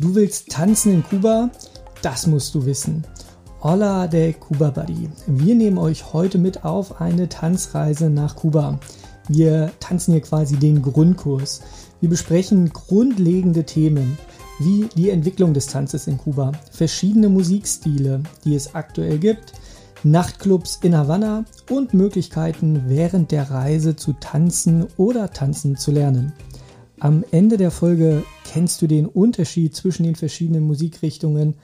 Du willst tanzen in Kuba? Das musst du wissen. Hola de Cuba Buddy. Wir nehmen euch heute mit auf eine Tanzreise nach Kuba. Wir tanzen hier quasi den Grundkurs. Wir besprechen grundlegende Themen wie die Entwicklung des Tanzes in Kuba, verschiedene Musikstile, die es aktuell gibt, Nachtclubs in Havanna und Möglichkeiten während der Reise zu tanzen oder tanzen zu lernen. Am Ende der Folge kennst du den Unterschied zwischen den verschiedenen Musikrichtungen,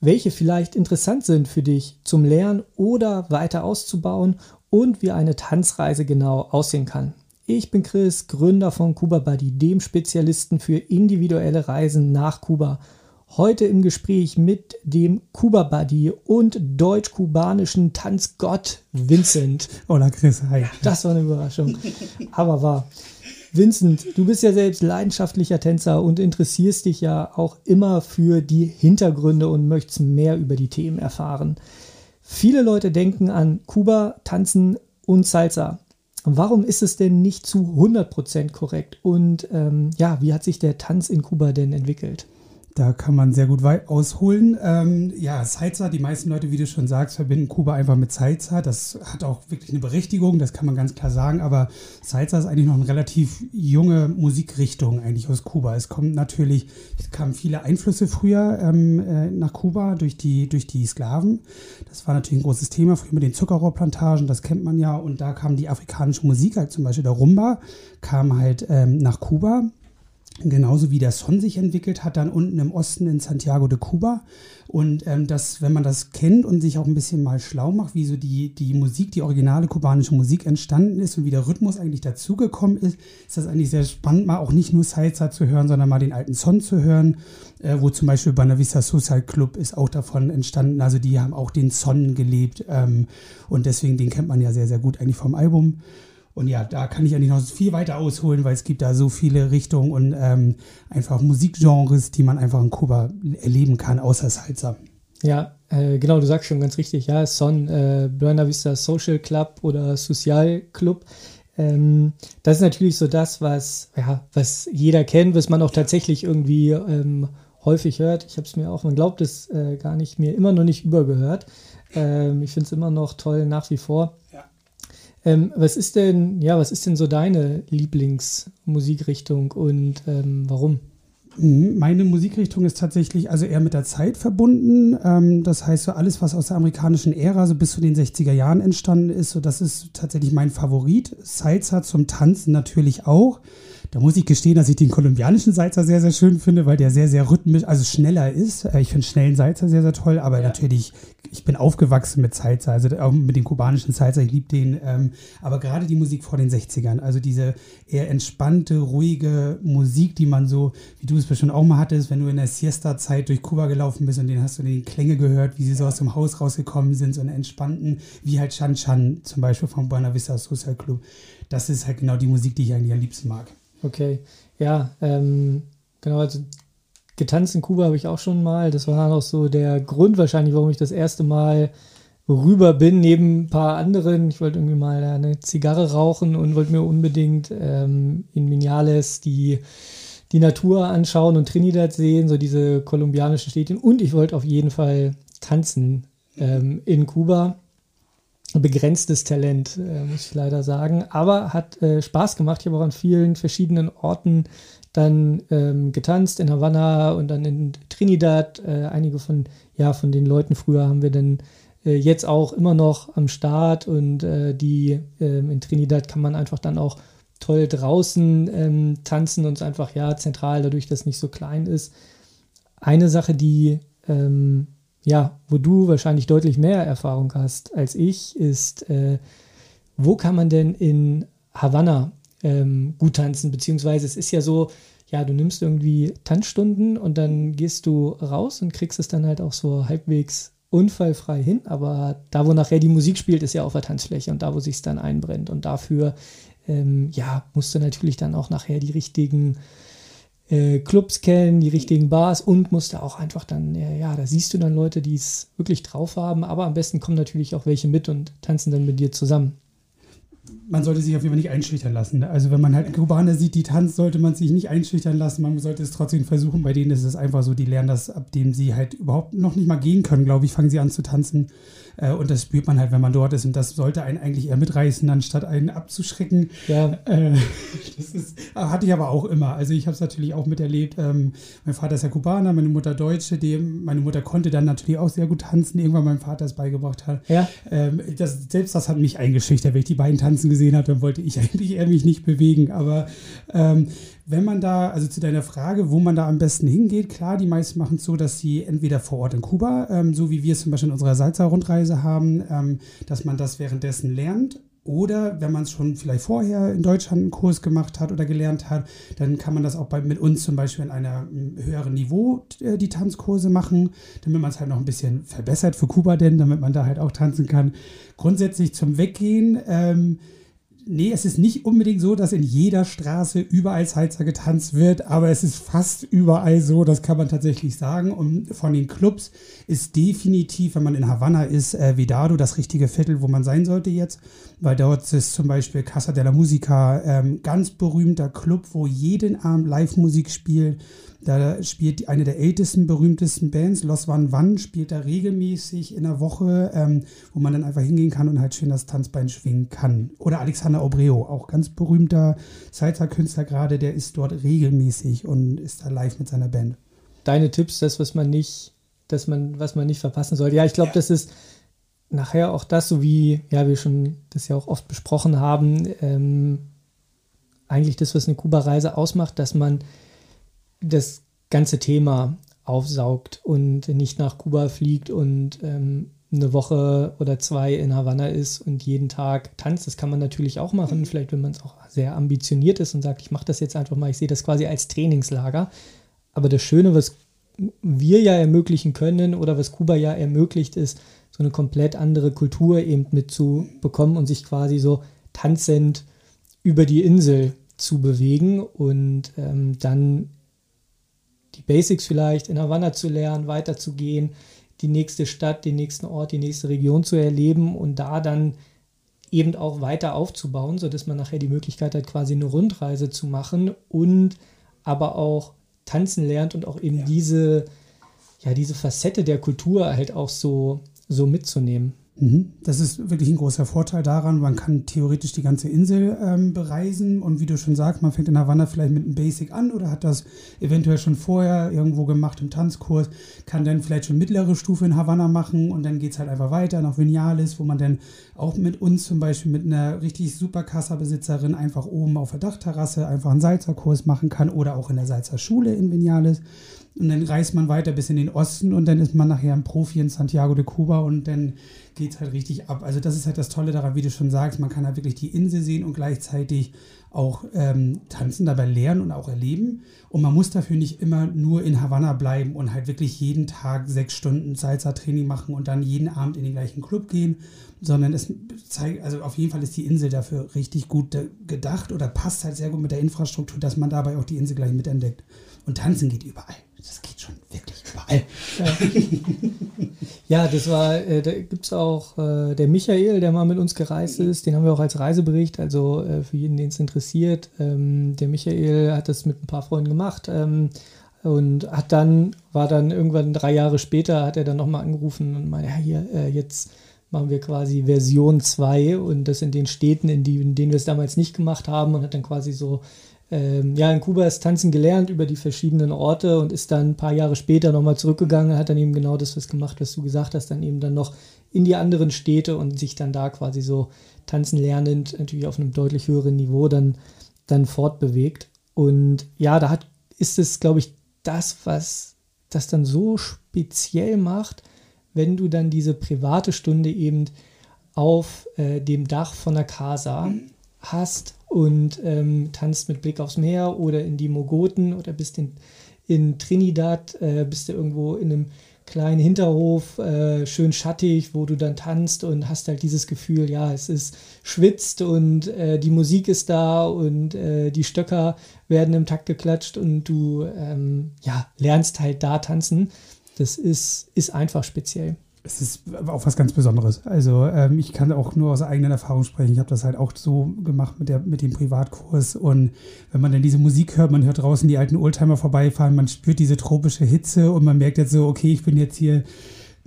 welche vielleicht interessant sind für dich zum Lernen oder weiter auszubauen und wie eine Tanzreise genau aussehen kann. Ich bin Chris, Gründer von Kuba Buddy, dem Spezialisten für individuelle Reisen nach Kuba. Heute im Gespräch mit dem Kuba Buddy und deutsch-kubanischen Tanzgott Vincent. Hola Chris, hi. Das war eine Überraschung, aber wahr. Vincent, du bist ja selbst leidenschaftlicher Tänzer und interessierst dich ja auch immer für die Hintergründe und möchtest mehr über die Themen erfahren. Viele Leute denken an Kuba, Tanzen und Salsa. Warum ist es denn nicht zu 100% korrekt? Und ähm, ja, wie hat sich der Tanz in Kuba denn entwickelt? Da kann man sehr gut ausholen. Ähm, ja, Salsa, die meisten Leute, wie du schon sagst, verbinden Kuba einfach mit Salsa. Das hat auch wirklich eine Berechtigung, das kann man ganz klar sagen. Aber Salsa ist eigentlich noch eine relativ junge Musikrichtung eigentlich aus Kuba. Es kommt natürlich, es kamen viele Einflüsse früher ähm, äh, nach Kuba durch die, durch die Sklaven. Das war natürlich ein großes Thema, früher mit den Zuckerrohrplantagen, das kennt man ja. Und da kam die afrikanische Musik, halt zum Beispiel der Rumba, kam halt ähm, nach Kuba Genauso wie der Son sich entwickelt hat, dann unten im Osten in Santiago de Cuba. Und ähm, das, wenn man das kennt und sich auch ein bisschen mal schlau macht, wie so die, die Musik, die originale kubanische Musik entstanden ist und wie der Rhythmus eigentlich dazugekommen ist, ist das eigentlich sehr spannend, mal auch nicht nur Salsa zu hören, sondern mal den alten Son zu hören, äh, wo zum Beispiel Banavista Social Club ist auch davon entstanden. Also die haben auch den Son gelebt ähm, und deswegen, den kennt man ja sehr, sehr gut eigentlich vom Album. Und ja, da kann ich eigentlich noch viel weiter ausholen, weil es gibt da so viele Richtungen und ähm, einfach Musikgenres, die man einfach in Kuba erleben kann, außer Salsa. Ja, äh, genau, du sagst schon ganz richtig, ja, Son, äh, Buena Vista Social Club oder Social Club. Ähm, das ist natürlich so das, was, ja, was jeder kennt, was man auch tatsächlich irgendwie ähm, häufig hört. Ich habe es mir auch, man glaubt es äh, gar nicht, mir immer noch nicht übergehört. Ähm, ich finde es immer noch toll nach wie vor. Ähm, was ist denn, ja, was ist denn so deine Lieblingsmusikrichtung und ähm, warum? Mhm, meine Musikrichtung ist tatsächlich also eher mit der Zeit verbunden. Ähm, das heißt, so alles, was aus der amerikanischen Ära so bis zu den 60er Jahren entstanden ist, so das ist tatsächlich mein Favorit. Salsa zum Tanzen natürlich auch. Da muss ich gestehen, dass ich den kolumbianischen Salzer sehr, sehr schön finde, weil der sehr, sehr rhythmisch, also schneller ist. Äh, ich finde schnellen Salzer sehr, sehr toll, aber ja. natürlich, ich bin aufgewachsen mit Salzer, also auch mit dem kubanischen Salzer, ich liebe den. Ähm, aber gerade die Musik vor den 60ern, also diese eher entspannte, ruhige Musik, die man so, wie du es bestimmt auch mal hattest, wenn du in der Siesta-Zeit durch Kuba gelaufen bist und den hast du die Klänge gehört, wie sie so aus dem Haus rausgekommen sind, so eine entspannten, wie halt Chan Chan zum Beispiel vom Buena Vista Social Club. Das ist halt genau die Musik, die ich eigentlich am liebsten mag. Okay, ja, ähm, genau, also getanzt in Kuba habe ich auch schon mal. Das war auch so der Grund wahrscheinlich, warum ich das erste Mal rüber bin, neben ein paar anderen. Ich wollte irgendwie mal eine Zigarre rauchen und wollte mir unbedingt ähm, in Minales die, die Natur anschauen und Trinidad sehen, so diese kolumbianischen Städte. Und ich wollte auf jeden Fall tanzen ähm, in Kuba begrenztes Talent, äh, muss ich leider sagen. Aber hat äh, Spaß gemacht. Ich habe auch an vielen verschiedenen Orten dann ähm, getanzt, in Havanna und dann in Trinidad. Äh, einige von, ja, von den Leuten früher haben wir dann äh, jetzt auch immer noch am Start und äh, die ähm, in Trinidad kann man einfach dann auch toll draußen ähm, tanzen und einfach ja zentral, dadurch, dass es nicht so klein ist. Eine Sache, die ähm, ja, wo du wahrscheinlich deutlich mehr Erfahrung hast als ich, ist, äh, wo kann man denn in Havanna ähm, gut tanzen? Beziehungsweise es ist ja so, ja, du nimmst irgendwie Tanzstunden und dann gehst du raus und kriegst es dann halt auch so halbwegs unfallfrei hin. Aber da, wo nachher die Musik spielt, ist ja auf der Tanzfläche und da, wo sich es dann einbrennt. Und dafür, ähm, ja, musst du natürlich dann auch nachher die richtigen äh, Clubs kennen, die richtigen Bars und musste auch einfach dann, äh, ja, da siehst du dann Leute, die es wirklich drauf haben, aber am besten kommen natürlich auch welche mit und tanzen dann mit dir zusammen. Man sollte sich auf jeden Fall nicht einschüchtern lassen. Ne? Also wenn man halt Kubaner sieht, die tanzt, sollte man sich nicht einschüchtern lassen. Man sollte es trotzdem versuchen. Bei denen ist es einfach so, die lernen das, ab dem sie halt überhaupt noch nicht mal gehen können, glaube ich, fangen sie an zu tanzen. Äh, und das spürt man halt, wenn man dort ist. Und das sollte einen eigentlich eher mitreißen, anstatt einen abzuschrecken. Ja. Äh, das ist, hatte ich aber auch immer. Also ich habe es natürlich auch miterlebt. Ähm, mein Vater ist ja Kubaner, meine Mutter Deutsche. Dem, meine Mutter konnte dann natürlich auch sehr gut tanzen, irgendwann mein Vater es beigebracht hat. Ja. Ähm, das, selbst das hat mich eingeschüchtert. Wenn ich die beiden tanzen gesehen habe, dann wollte ich eigentlich eher mich nicht bewegen. Aber ähm, wenn man da, also zu deiner Frage, wo man da am besten hingeht, klar, die meisten machen es so, dass sie entweder vor Ort in Kuba, ähm, so wie wir es zum Beispiel in unserer Salza-Rundreise haben, ähm, dass man das währenddessen lernt. Oder wenn man es schon vielleicht vorher in Deutschland einen Kurs gemacht hat oder gelernt hat, dann kann man das auch bei, mit uns zum Beispiel in einem höheren Niveau äh, die Tanzkurse machen, damit man es halt noch ein bisschen verbessert für Kuba denn, damit man da halt auch tanzen kann. Grundsätzlich zum Weggehen. Ähm, nee, es ist nicht unbedingt so, dass in jeder Straße überall Salsa getanzt wird, aber es ist fast überall so, das kann man tatsächlich sagen. Und von den Clubs ist definitiv, wenn man in Havanna ist, äh, Vedado das richtige Viertel, wo man sein sollte jetzt, weil dort ist zum Beispiel Casa de la Musica ähm, ganz berühmter Club, wo jeden Abend Live-Musik spielt da spielt eine der ältesten, berühmtesten Bands, Los Van Van, spielt da regelmäßig in der Woche, ähm, wo man dann einfach hingehen kann und halt schön das Tanzbein schwingen kann. Oder Alexander Obreo, auch ganz berühmter Salsa-Künstler gerade, der ist dort regelmäßig und ist da live mit seiner Band. Deine Tipps, das, was man nicht, dass man, was man nicht verpassen sollte. Ja, ich glaube, ja. das ist nachher auch das, so wie ja, wir schon das ja auch oft besprochen haben, ähm, eigentlich das, was eine Kuba-Reise ausmacht, dass man das ganze Thema aufsaugt und nicht nach Kuba fliegt und ähm, eine Woche oder zwei in Havanna ist und jeden Tag tanzt. Das kann man natürlich auch machen, vielleicht wenn man es auch sehr ambitioniert ist und sagt, ich mache das jetzt einfach mal, ich sehe das quasi als Trainingslager. Aber das Schöne, was wir ja ermöglichen können oder was Kuba ja ermöglicht, ist, so eine komplett andere Kultur eben mitzubekommen und sich quasi so tanzend über die Insel zu bewegen und ähm, dann die Basics vielleicht in Havanna zu lernen, weiterzugehen, die nächste Stadt, den nächsten Ort, die nächste Region zu erleben und da dann eben auch weiter aufzubauen, sodass man nachher die Möglichkeit hat, quasi eine Rundreise zu machen und aber auch tanzen lernt und auch eben ja. diese, ja, diese Facette der Kultur halt auch so, so mitzunehmen. Mhm. Das ist wirklich ein großer Vorteil daran. Man kann theoretisch die ganze Insel ähm, bereisen und wie du schon sagst, man fängt in Havanna vielleicht mit einem Basic an oder hat das eventuell schon vorher irgendwo gemacht im Tanzkurs, kann dann vielleicht schon mittlere Stufe in Havanna machen und dann geht es halt einfach weiter nach Vinales, wo man dann auch mit uns zum Beispiel mit einer richtig super Kassa-Besitzerin einfach oben auf der Dachterrasse einfach einen Salzerkurs machen kann oder auch in der Salzer Schule in Vinales. Und dann reist man weiter bis in den Osten und dann ist man nachher ein Profi in Santiago de Cuba und dann geht es halt richtig ab. Also das ist halt das Tolle daran, wie du schon sagst, man kann halt wirklich die Insel sehen und gleichzeitig auch ähm, tanzen, dabei lernen und auch erleben. Und man muss dafür nicht immer nur in Havanna bleiben und halt wirklich jeden Tag sechs Stunden Salsa-Training machen und dann jeden Abend in den gleichen Club gehen, sondern es zeigt, also auf jeden Fall ist die Insel dafür richtig gut gedacht oder passt halt sehr gut mit der Infrastruktur, dass man dabei auch die Insel gleich mitentdeckt. Und tanzen geht überall. Das geht schon wirklich überall. Ja, das war, äh, da gibt es auch äh, der Michael, der mal mit uns gereist ist, den haben wir auch als Reisebericht, also äh, für jeden, den es interessiert. Ähm, der Michael hat das mit ein paar Freunden gemacht ähm, und hat dann, war dann irgendwann drei Jahre später, hat er dann nochmal angerufen und meinte, ja, hier, äh, jetzt machen wir quasi Version 2 und das in den Städten, in, die, in denen wir es damals nicht gemacht haben und hat dann quasi so ähm, ja, in Kuba ist Tanzen gelernt über die verschiedenen Orte und ist dann ein paar Jahre später nochmal zurückgegangen, hat dann eben genau das was gemacht, was du gesagt hast, dann eben dann noch in die anderen Städte und sich dann da quasi so tanzen lernend, natürlich auf einem deutlich höheren Niveau dann, dann fortbewegt. Und ja, da hat, ist es, glaube ich, das, was das dann so speziell macht, wenn du dann diese private Stunde eben auf äh, dem Dach von der Casa hast und ähm, tanzt mit Blick aufs Meer oder in die Mogoten oder bist in, in Trinidad, äh, bist du irgendwo in einem kleinen Hinterhof, äh, schön schattig, wo du dann tanzt und hast halt dieses Gefühl, ja, es ist schwitzt und äh, die Musik ist da und äh, die Stöcker werden im Takt geklatscht und du ähm, ja, lernst halt da tanzen. Das ist, ist einfach speziell es ist auch was ganz Besonderes. Also ähm, ich kann auch nur aus eigener Erfahrung sprechen. Ich habe das halt auch so gemacht mit, der, mit dem Privatkurs. Und wenn man dann diese Musik hört, man hört draußen die alten Oldtimer vorbeifahren, man spürt diese tropische Hitze und man merkt jetzt so, okay, ich bin jetzt hier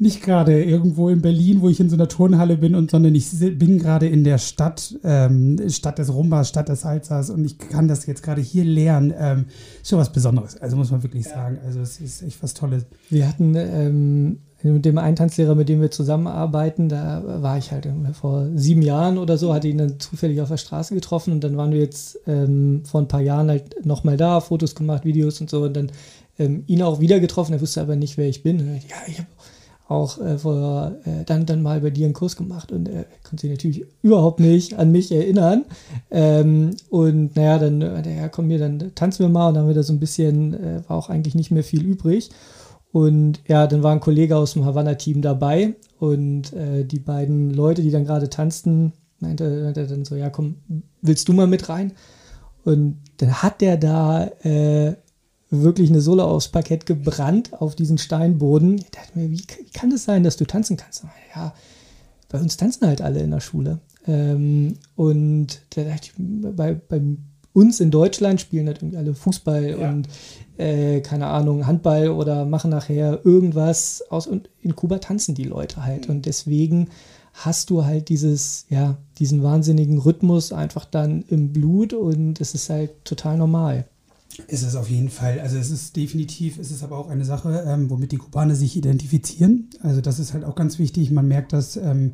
nicht gerade irgendwo in Berlin, wo ich in so einer Turnhalle bin, und, sondern ich bin gerade in der Stadt, ähm, Stadt des Rumbas, Stadt des Salzers und ich kann das jetzt gerade hier lernen. Ähm, schon was Besonderes, also muss man wirklich sagen. Also es ist echt was Tolles. Wir hatten ähm, mit dem Eintanzlehrer, mit dem wir zusammenarbeiten, da war ich halt vor sieben Jahren oder so, hatte ihn dann zufällig auf der Straße getroffen und dann waren wir jetzt ähm, vor ein paar Jahren halt nochmal da, Fotos gemacht, Videos und so und dann ähm, ihn auch wieder getroffen, er wusste aber nicht, wer ich bin. ja, ich habe auch äh, vor, äh, dann, dann mal bei dir einen Kurs gemacht und er konnte sich natürlich überhaupt nicht an mich erinnern. Ähm, und naja, dann, äh, ja, komm mir, dann tanzen wir mal und dann haben wir da so ein bisschen, äh, war auch eigentlich nicht mehr viel übrig. Und ja, dann war ein Kollege aus dem Havanna-Team dabei und äh, die beiden Leute, die dann gerade tanzten, meinte, meinte dann so, ja komm, willst du mal mit rein? Und dann hat der da äh, wirklich eine Sohle aufs Parkett gebrannt auf diesen Steinboden. Ich dachte mir, wie, wie kann das sein, dass du tanzen kannst? Ja, bei uns tanzen halt alle in der Schule. Ähm, und da dachte ich, bei, bei uns in Deutschland spielen halt irgendwie alle Fußball ja. und äh, keine Ahnung, Handball oder machen nachher irgendwas aus. Und in Kuba tanzen die Leute halt. Mhm. Und deswegen hast du halt dieses, ja, diesen wahnsinnigen Rhythmus einfach dann im Blut und es ist halt total normal. Ist es auf jeden Fall. Also es ist definitiv, es ist aber auch eine Sache, ähm, womit die Kubaner sich identifizieren. Also das ist halt auch ganz wichtig. Man merkt, dass ähm,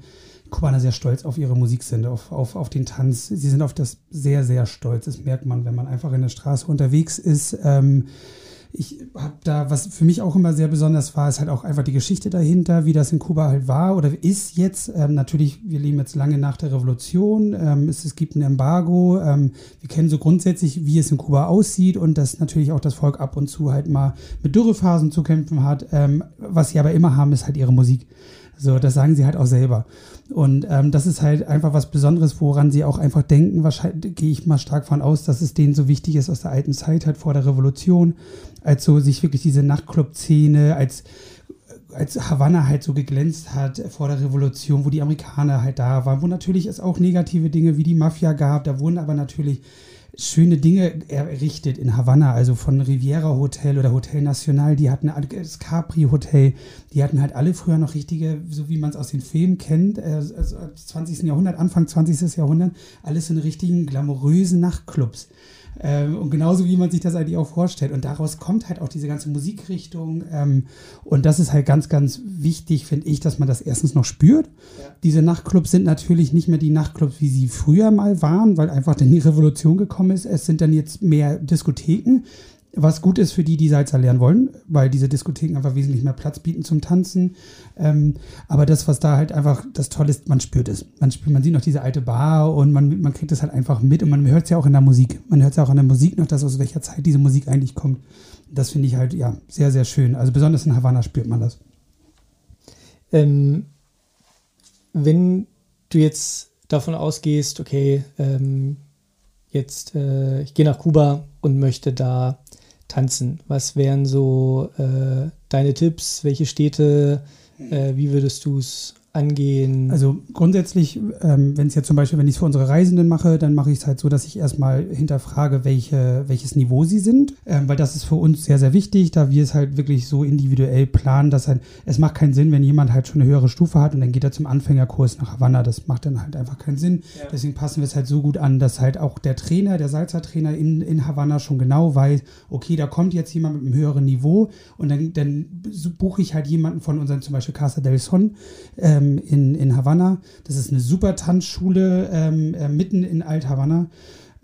Kubaner sehr stolz auf ihre Musik sind, auf, auf, auf den Tanz. Sie sind auf das sehr, sehr stolz. Das merkt man, wenn man einfach in der Straße unterwegs ist. Ähm, ich habe da, was für mich auch immer sehr besonders war, ist halt auch einfach die Geschichte dahinter, wie das in Kuba halt war oder ist jetzt. Ähm, natürlich, wir leben jetzt lange nach der Revolution. Ähm, es, es, gibt ein Embargo. Ähm, wir kennen so grundsätzlich, wie es in Kuba aussieht und dass natürlich auch das Volk ab und zu halt mal mit Dürrephasen zu kämpfen hat. Ähm, was sie aber immer haben, ist halt ihre Musik. So, das sagen sie halt auch selber. Und ähm, das ist halt einfach was Besonderes, woran sie auch einfach denken. Wahrscheinlich gehe ich mal stark von aus, dass es denen so wichtig ist aus der alten Zeit, halt vor der Revolution, als so sich wirklich diese Nachtclub-Szene, als als Havanna halt so geglänzt hat vor der Revolution, wo die Amerikaner halt da waren, wo natürlich es auch negative Dinge wie die Mafia gab, da wurden aber natürlich schöne Dinge errichtet in Havanna, also von Riviera Hotel oder Hotel Nacional, die hatten das Capri Hotel, die hatten halt alle früher noch richtige, so wie man es aus den Filmen kennt, äh, also 20. Jahrhundert, Anfang 20. Jahrhundert, alles in richtigen glamourösen Nachtclubs. Ähm, und genauso wie man sich das eigentlich auch vorstellt. Und daraus kommt halt auch diese ganze Musikrichtung. Ähm, und das ist halt ganz, ganz wichtig, finde ich, dass man das erstens noch spürt. Ja. Diese Nachtclubs sind natürlich nicht mehr die Nachtclubs, wie sie früher mal waren, weil einfach dann die Revolution gekommen ist. Es sind dann jetzt mehr Diskotheken was gut ist für die, die Salsa lernen wollen, weil diese Diskotheken einfach wesentlich mehr Platz bieten zum Tanzen. Ähm, aber das, was da halt einfach das Tolle ist, man spürt es. Man, spürt, man sieht noch diese alte Bar und man, man kriegt es halt einfach mit und man hört es ja auch in der Musik. Man hört es ja auch in der Musik noch, dass aus welcher Zeit diese Musik eigentlich kommt. Das finde ich halt, ja, sehr, sehr schön. Also besonders in Havanna spürt man das. Ähm, wenn du jetzt davon ausgehst, okay, ähm, jetzt, äh, ich gehe nach Kuba und möchte da tanzen? Was wären so äh, deine Tipps? Welche Städte? Äh, wie würdest du es angehen? Also grundsätzlich, ähm, wenn es jetzt zum Beispiel, wenn ich es für unsere Reisenden mache, dann mache ich es halt so, dass ich erstmal hinterfrage, welche, welches Niveau sie sind, ähm, weil das ist für uns sehr, sehr wichtig, da wir es halt wirklich so individuell planen, dass halt, es macht keinen Sinn, wenn jemand halt schon eine höhere Stufe hat und dann geht er zum Anfängerkurs nach Havanna, das macht dann halt einfach keinen Sinn. Ja. Deswegen passen wir es halt so gut an, dass halt auch der Trainer, der Salzertrainer in, in Havanna schon genau weiß, okay, da kommt jetzt jemand mit einem höheren Niveau und dann, dann buche ich halt jemanden von unseren, zum Beispiel Casa del Son, ähm, ähm, in, in Havanna. Das ist eine super Tanzschule ähm, äh, mitten in Alt-Havanna.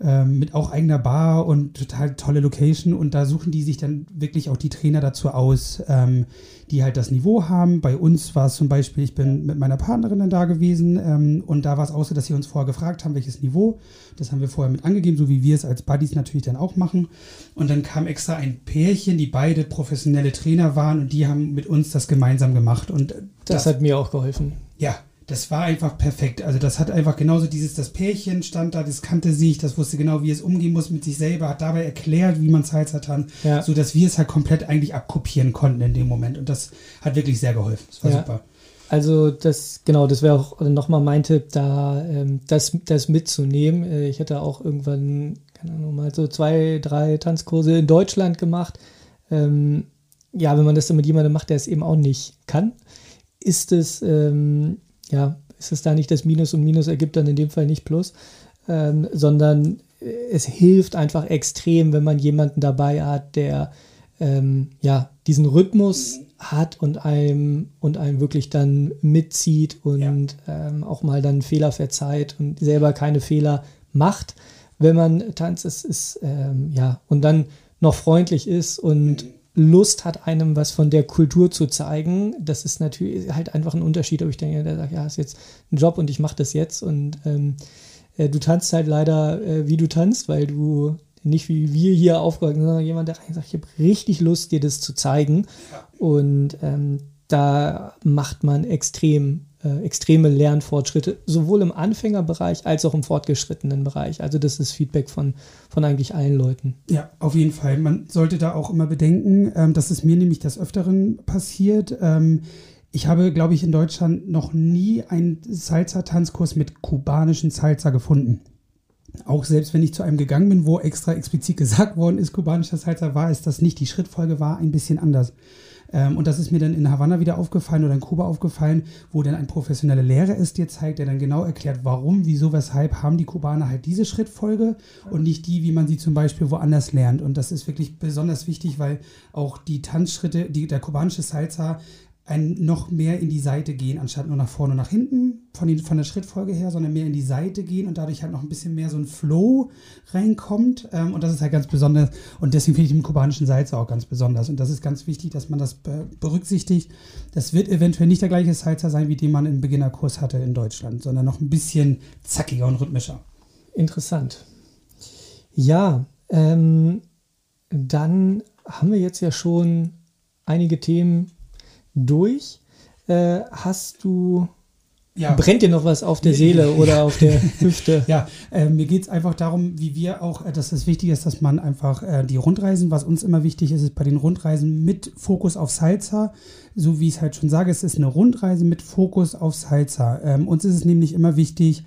Ähm, mit auch eigener Bar und total tolle Location. Und da suchen die sich dann wirklich auch die Trainer dazu aus, ähm, die halt das Niveau haben. Bei uns war es zum Beispiel, ich bin mit meiner Partnerin dann da gewesen ähm, und da war es auch so, dass sie uns vorher gefragt haben, welches Niveau. Das haben wir vorher mit angegeben, so wie wir es als Buddies natürlich dann auch machen. Und dann kam extra ein Pärchen, die beide professionelle Trainer waren und die haben mit uns das gemeinsam gemacht. Und das, das hat mir auch geholfen. Ja, das war einfach perfekt. Also das hat einfach genauso dieses, das Pärchen stand da, das kannte sich, das wusste genau, wie es umgehen muss mit sich selber, hat dabei erklärt, wie man Salsa tan, ja. sodass wir es halt komplett eigentlich abkopieren konnten in dem Moment. Und das hat wirklich sehr geholfen. Das war ja. super. Also das, genau, das wäre auch nochmal mein Tipp, da ähm, das, das mitzunehmen. Äh, ich hätte auch irgendwann, keine Ahnung, mal so zwei, drei Tanzkurse in Deutschland gemacht. Ähm, ja, wenn man das dann mit jemandem macht, der es eben auch nicht kann, ist es, ähm, ja, ist es da nicht das Minus und Minus ergibt dann in dem Fall nicht Plus, ähm, sondern es hilft einfach extrem, wenn man jemanden dabei hat, der ähm, ja diesen Rhythmus hat und einem und einem wirklich dann mitzieht und ja. ähm, auch mal dann Fehler verzeiht und selber keine Fehler macht, wenn man tanzt, ist, ist ähm, ja und dann noch freundlich ist und mhm. Lust hat, einem was von der Kultur zu zeigen. Das ist natürlich halt einfach ein Unterschied, ob ich denke, der sagt, ja, ist jetzt ein Job und ich mache das jetzt und ähm, äh, du tanzt halt leider, äh, wie du tanzt, weil du nicht wie wir hier aufgehört, sondern jemand, der sagt, ich habe richtig Lust, dir das zu zeigen. Und ähm, da macht man extrem, extreme Lernfortschritte, sowohl im Anfängerbereich als auch im fortgeschrittenen Bereich. Also das ist Feedback von, von eigentlich allen Leuten. Ja, auf jeden Fall. Man sollte da auch immer bedenken, ähm, dass es mir nämlich des Öfteren passiert. Ähm, ich habe, glaube ich, in Deutschland noch nie einen Salsa-Tanzkurs mit kubanischen Salsa gefunden auch selbst wenn ich zu einem gegangen bin, wo extra explizit gesagt worden ist, kubanischer Salsa war, ist das nicht. Die Schrittfolge war ein bisschen anders. Ähm, und das ist mir dann in Havanna wieder aufgefallen oder in Kuba aufgefallen, wo dann ein professioneller Lehrer es dir zeigt, der dann genau erklärt, warum, wieso, weshalb haben die Kubaner halt diese Schrittfolge und nicht die, wie man sie zum Beispiel woanders lernt. Und das ist wirklich besonders wichtig, weil auch die Tanzschritte, die, der kubanische Salsa ein noch mehr in die Seite gehen, anstatt nur nach vorne und nach hinten von, den, von der Schrittfolge her, sondern mehr in die Seite gehen und dadurch halt noch ein bisschen mehr so ein Flow reinkommt. Ähm, und das ist halt ganz besonders. Und deswegen finde ich den kubanischen Salsa auch ganz besonders. Und das ist ganz wichtig, dass man das berücksichtigt. Das wird eventuell nicht der gleiche Salsa sein, wie den man im Beginnerkurs hatte in Deutschland, sondern noch ein bisschen zackiger und rhythmischer. Interessant. Ja, ähm, dann haben wir jetzt ja schon einige Themen durch. Äh, hast du ja. Brennt dir noch was auf der Seele oder auf der Hüfte? Ja, äh, mir geht es einfach darum, wie wir auch, äh, dass es wichtig ist, dass man einfach äh, die Rundreisen, was uns immer wichtig ist, ist bei den Rundreisen mit Fokus auf Salsa, so wie ich es halt schon sage, es ist eine Rundreise mit Fokus auf Salsa. Ähm, uns ist es nämlich immer wichtig,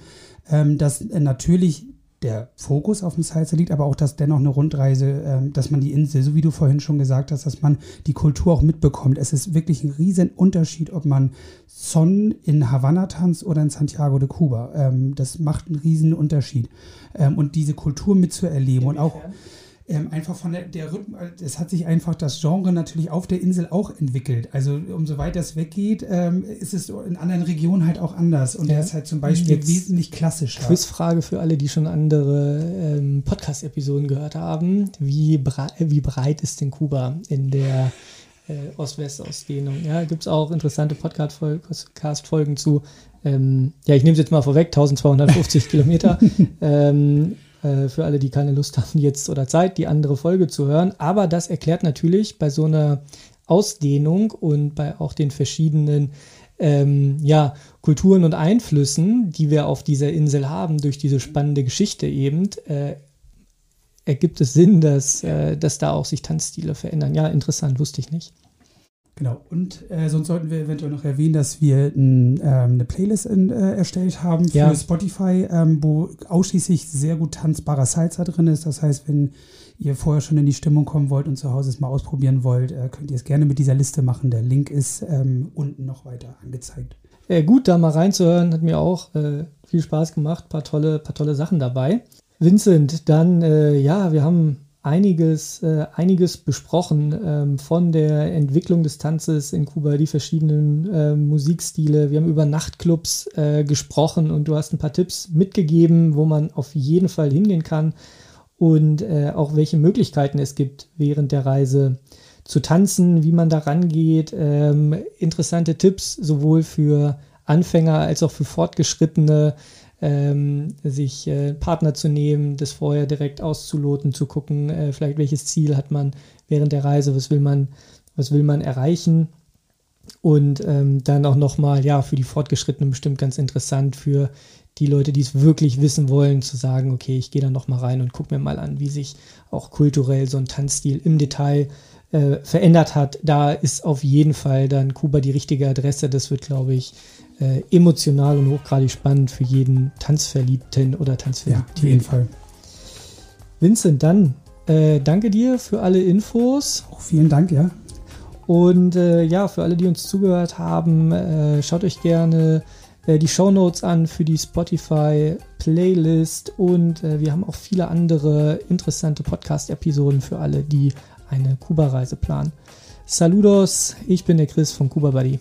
ähm, dass äh, natürlich der Fokus auf dem Salsa liegt, aber auch, dass dennoch eine Rundreise, äh, dass man die Insel, so wie du vorhin schon gesagt hast, dass man die Kultur auch mitbekommt. Es ist wirklich ein riesen Unterschied, ob man Son in Havanna tanzt oder in Santiago de Cuba. Ähm, das macht einen riesen Unterschied. Ähm, und diese Kultur mitzuerleben und auch ähm, einfach von der, der Rhythmus, es hat sich einfach das Genre natürlich auf der Insel auch entwickelt. Also umso weiter es weggeht, ähm, ist es in anderen Regionen halt auch anders. Und ja. er ist halt zum Beispiel Jetzt wesentlich klassischer. Quizfrage für alle, die schon andere ähm, Podcast-Episoden gehört haben. Wie, brei wie breit ist denn Kuba in der äh, Ost-West-Ausdehnung? Ja, gibt es auch interessante Podcast-Folgen zu. Ähm, ja, ich nehme es jetzt mal vorweg, 1250 Kilometer. Ähm, äh, für alle, die keine Lust haben, jetzt oder Zeit, die andere Folge zu hören. Aber das erklärt natürlich bei so einer Ausdehnung und bei auch den verschiedenen ähm, ja, Kulturen und Einflüssen, die wir auf dieser Insel haben, durch diese spannende Geschichte eben, äh, ergibt es Sinn, dass, äh, dass da auch sich Tanzstile verändern. Ja, interessant, wusste ich nicht. Genau, und äh, sonst sollten wir eventuell noch erwähnen, dass wir n, ähm, eine Playlist in, äh, erstellt haben für ja. Spotify, ähm, wo ausschließlich sehr gut tanzbarer Salsa drin ist. Das heißt, wenn ihr vorher schon in die Stimmung kommen wollt und zu Hause es mal ausprobieren wollt, äh, könnt ihr es gerne mit dieser Liste machen. Der Link ist ähm, unten noch weiter angezeigt. Äh, gut, da mal reinzuhören, hat mir auch äh, viel Spaß gemacht. Paar tolle, paar tolle Sachen dabei. Vincent, dann, äh, ja, wir haben einiges, äh, einiges besprochen ähm, von der Entwicklung des Tanzes in Kuba, die verschiedenen äh, Musikstile. Wir haben über Nachtclubs äh, gesprochen und du hast ein paar Tipps mitgegeben, wo man auf jeden Fall hingehen kann und äh, auch welche Möglichkeiten es gibt während der Reise zu tanzen, wie man da rangeht. Ähm, interessante Tipps sowohl für Anfänger als auch für Fortgeschrittene ähm, sich äh, Partner zu nehmen, das vorher direkt auszuloten, zu gucken, äh, vielleicht welches Ziel hat man während der Reise, was will man, was will man erreichen. Und ähm, dann auch nochmal, ja, für die Fortgeschrittenen bestimmt ganz interessant, für die Leute, die es wirklich wissen wollen, zu sagen, okay, ich gehe da nochmal rein und gucke mir mal an, wie sich auch kulturell so ein Tanzstil im Detail äh, verändert hat, da ist auf jeden Fall dann Kuba die richtige Adresse. Das wird, glaube ich, äh, emotional und hochgradig spannend für jeden Tanzverliebten oder Tanzverliebten. Ja, auf jeden Fall. Vincent, dann äh, danke dir für alle Infos. Auch vielen Dank, ja. Und äh, ja, für alle, die uns zugehört haben, äh, schaut euch gerne äh, die Show Notes an für die Spotify-Playlist und äh, wir haben auch viele andere interessante Podcast-Episoden für alle, die eine Kuba-Reise planen. Saludos, ich bin der Chris von Kuba Buddy.